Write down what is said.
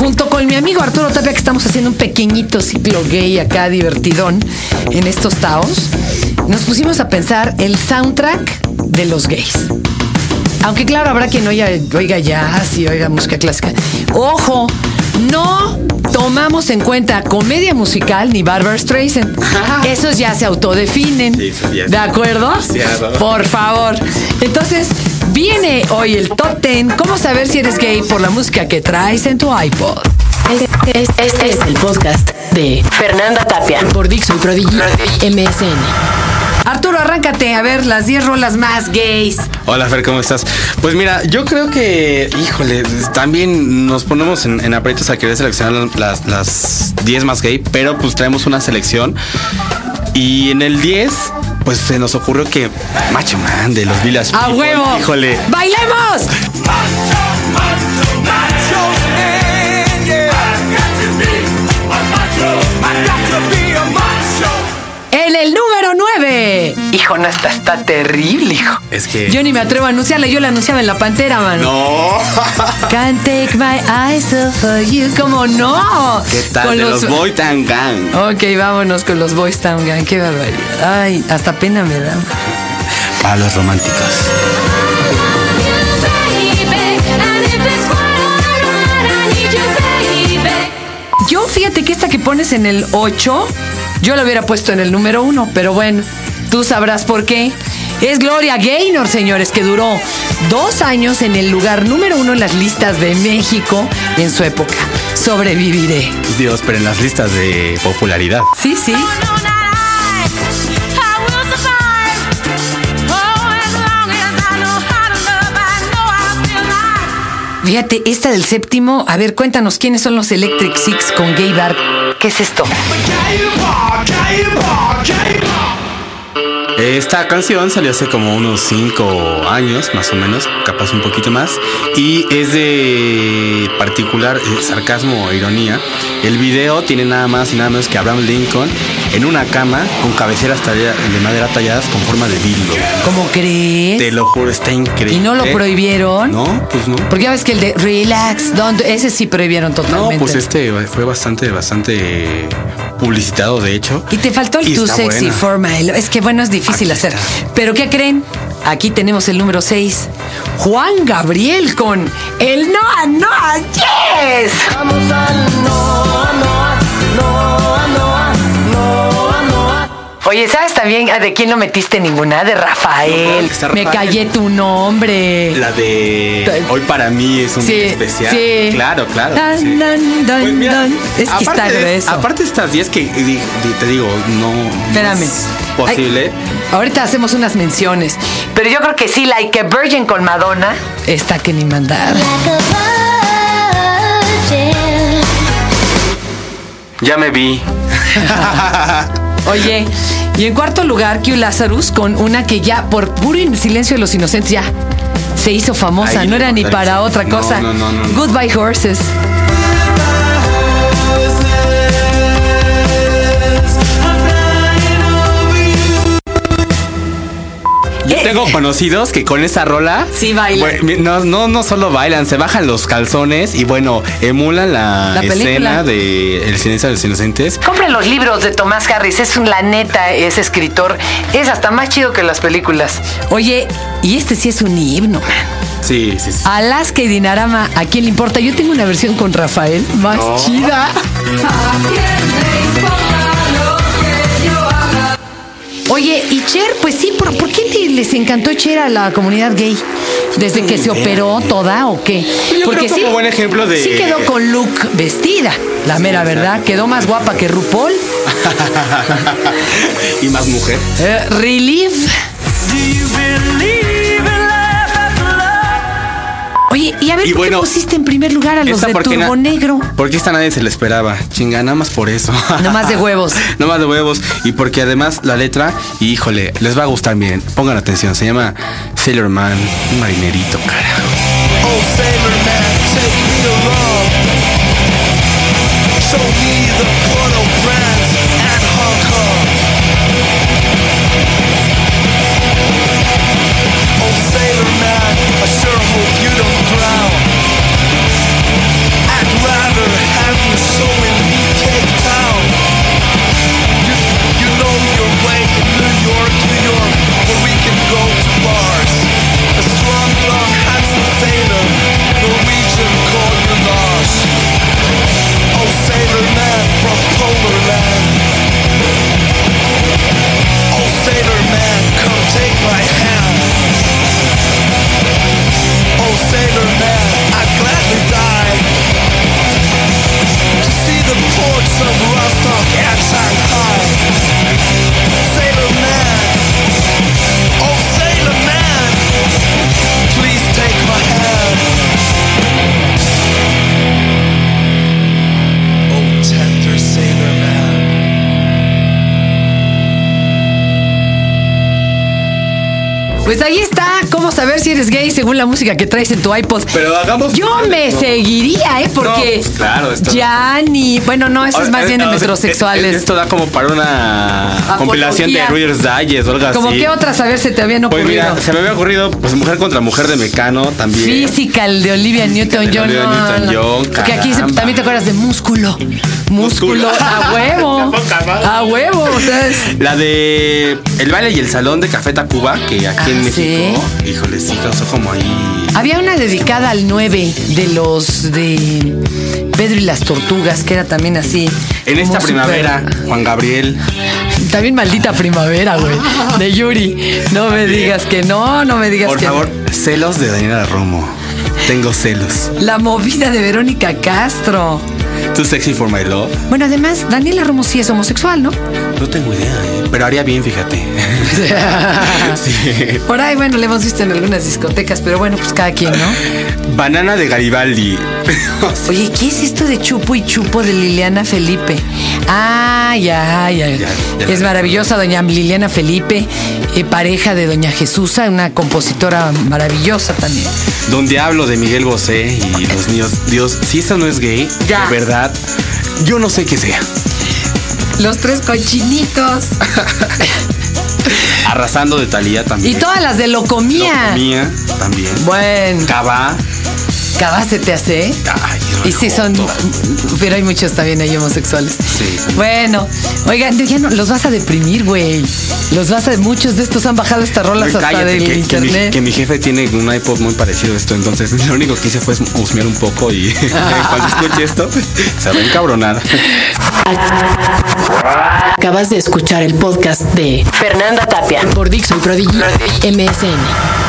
junto con mi amigo Arturo Tapia, que estamos haciendo un pequeñito ciclo gay acá divertidón en estos taos, nos pusimos a pensar el soundtrack de los gays. Aunque claro, habrá quien oiga, oiga jazz y oiga música clásica. Ojo, no tomamos en cuenta comedia musical ni Barbara Streisand. Esos ya se autodefinen. Sí, ya ¿De acuerdo? demasiado. Por favor. Entonces, viene hoy el top 10. ¿Cómo saber si eres gay por la música que traes en tu iPod? Este, este es el podcast de Fernanda Tapia por Dixon Prodigy MSN. Arturo, arráncate a ver las 10 rolas más gays. Hola Fer, ¿cómo estás? Pues mira, yo creo que, híjole, también nos ponemos en, en aprietos a querer seleccionar las, las 10 más gay, pero pues traemos una selección. Y en el 10, pues se nos ocurrió que Macho Man de los Vilas. ¡A huevo! Híjole. ¡Bailemos! En el número 9. Hijo, no, esta está terrible, hijo. Es que. Yo ni me atrevo a anunciarla, yo la anunciaba en la pantera, mano. No. Can't take my eyes off of you. ¿Cómo no? ¿Qué tal? Con de los- los, Boy Tan Gang. Ok, vámonos con los Boys Town Gang. Qué barbaridad. Ay, hasta pena me da. Para los románticos. Yo fíjate que esta que pones en el 8, yo la hubiera puesto en el número 1, pero bueno, tú sabrás por qué. Es Gloria Gaynor, señores, que duró dos años en el lugar número uno en las listas de México en su época. Sobreviviré. Dios, pero en las listas de popularidad. Sí, sí. Fíjate, esta del séptimo, a ver, cuéntanos quiénes son los Electric Six con Gay Bar. ¿Qué es esto? Esta canción salió hace como unos 5 años, más o menos, capaz un poquito más, y es de particular eh, sarcasmo o ironía. El video tiene nada más y nada menos que Abraham Lincoln en una cama con cabeceras talla- de madera talladas con forma de dildo. ¿Cómo crees? Te lo juro, está increíble. ¿Y no lo prohibieron? No, pues no. Porque ya ves que el de Relax, don't, ese sí prohibieron No, totalmente. pues este fue bastante, bastante publicitado, de hecho. Y te faltó el tu sexy buena. forma. el- Es que bueno, es difícil Aquí hacer. está. Pero ¿qué creen? Aquí tenemos el número 6. Juan Gabriel con el Noa Noa Yes. Oye, ¿sabes también de quién no metiste ninguna? De Rafael. Me callé tu nombre. La de hoy para mí es un Sí, día especial. sí. Claro, claro. Dan, sí. dan, dan, Pues mira, dan. Es que está aparte de- grueso. Aparte de estas 10 que di- di- te digo, no, no Espérame. es posible. Ay, ahorita hacemos unas menciones. Pero yo creo que sí, Like a Virgin con Madonna. Está que ni mandar. Ya me vi. Oye, y en cuarto lugar, Q Lazarus con una que ya, por puro silencio de los inocentes, ya se hizo famosa. Ay, no era ni para otra cosa. no, no, no, no. Goodbye Horses. tengo conocidos que con esa rola. Sí bailan. bueno, no, no, no solo bailan, se bajan los calzones y bueno, emulan la, escena de El silencio de los inocentes. Compren los libros de Tomás Harris, es un, la neta, es escritor, es hasta más chido que las películas. Oye, y este sí es un himno, man. Sí, sí, sí. Alaska y Dinarama, ¿a quién le importa? Yo tengo una versión con Rafael, más No. chida. Oye, y Cher, pues sí, ¿por, por qué le- les encantó Cher a la comunidad gay? ¿Desde que se operó toda o qué? Yo creo como buen ejemplo de- Sí quedó con look vestida, la mera verdad. Quedó más guapa que RuPaul. y más mujer. Eh, Relief. Oye, y a ver, Y ¿por bueno, qué pusiste en primer lugar a los de porque Turbo na- Negro? Porque esta nadie se le esperaba. Chinga, nada más por eso. No más de huevos. no más de huevos. Y porque además la letra, híjole, les va a gustar bien. Pongan atención. Se llama Sailor Man, un marinerito, carajo. Oh, sailor man, take me along. Show me the Pues ahí está, cómo saber si eres gay según la música que traes en tu iPod. Pero hagamos- Yo me seguiría, ¿eh? Porque No, pues claro, esto- ya ni... Bueno, no, eso es más bien de sea, metrosexuales. Esto da como para una Apología. compilación de Reader's Digest o algo así. ¿Cómo qué otras, a ver, se te habían Pues ocurrido? mira, se me había ocurrido, pues Mujer contra Mujer de Mecano también. Physical de Olivia Newton-John. de Olivia. Newton-John, Porque aquí se- también te acuerdas de músculo. Músculo. A huevo. A huevo. o sea, es- La de El baile y el salón de Café Tacuba, que aquí en Ah, México, híjole, sí causó como ahí. Había una dedicada al 9 de los de Pedro y las Tortugas, que era también así. En esta primavera, Juan Gabriel. También maldita primavera, güey. De Yuri. No me digas que no, no me digas Por que favor, celos de Daniela Romo. Tengo celos. La movida de Verónica Castro. Too sexy for my love. Bueno, además, Daniela Romo sí es homosexual, ¿no? No tengo idea, ¿eh? pero haría bien, fíjate. Sí. Por ahí, bueno, le hemos visto en algunas discotecas, pero bueno, pues cada quien, ¿no? Banana de Garibaldi. Oye, ¿qué es esto de Chupo y Chupo de Liliana Felipe? Ah, ya, ya. Ya, ya. Es maravillosa doña Liliana Felipe, eh, pareja de doña Jesusa, una compositora maravillosa también. Donde hablo de Miguel Bosé y los niños. Dios, si eso no es gay, Ya. de verdad, yo no sé qué sea. Los tres cochinitos. Arrasando de Talía también. Y todas las de Locomía. Mía también. Bueno, Cava. Cada se te hace. ¿eh? Ay, no, Y sí son, pero hay muchos también ahí homosexuales. Sí. Bueno, oigan, ya no, los vas a deprimir, güey. Los vas a, muchos de estos han bajado estas rolas hasta Cállate, del que, que mi, internet. que mi jefe tiene un iPod muy parecido a esto, entonces lo único que hice fue husmear un poco y cuando escuche esto se va a encabronar. Acabas de escuchar el podcast de Fernanda Tapia por Dixon Prodigy MSN.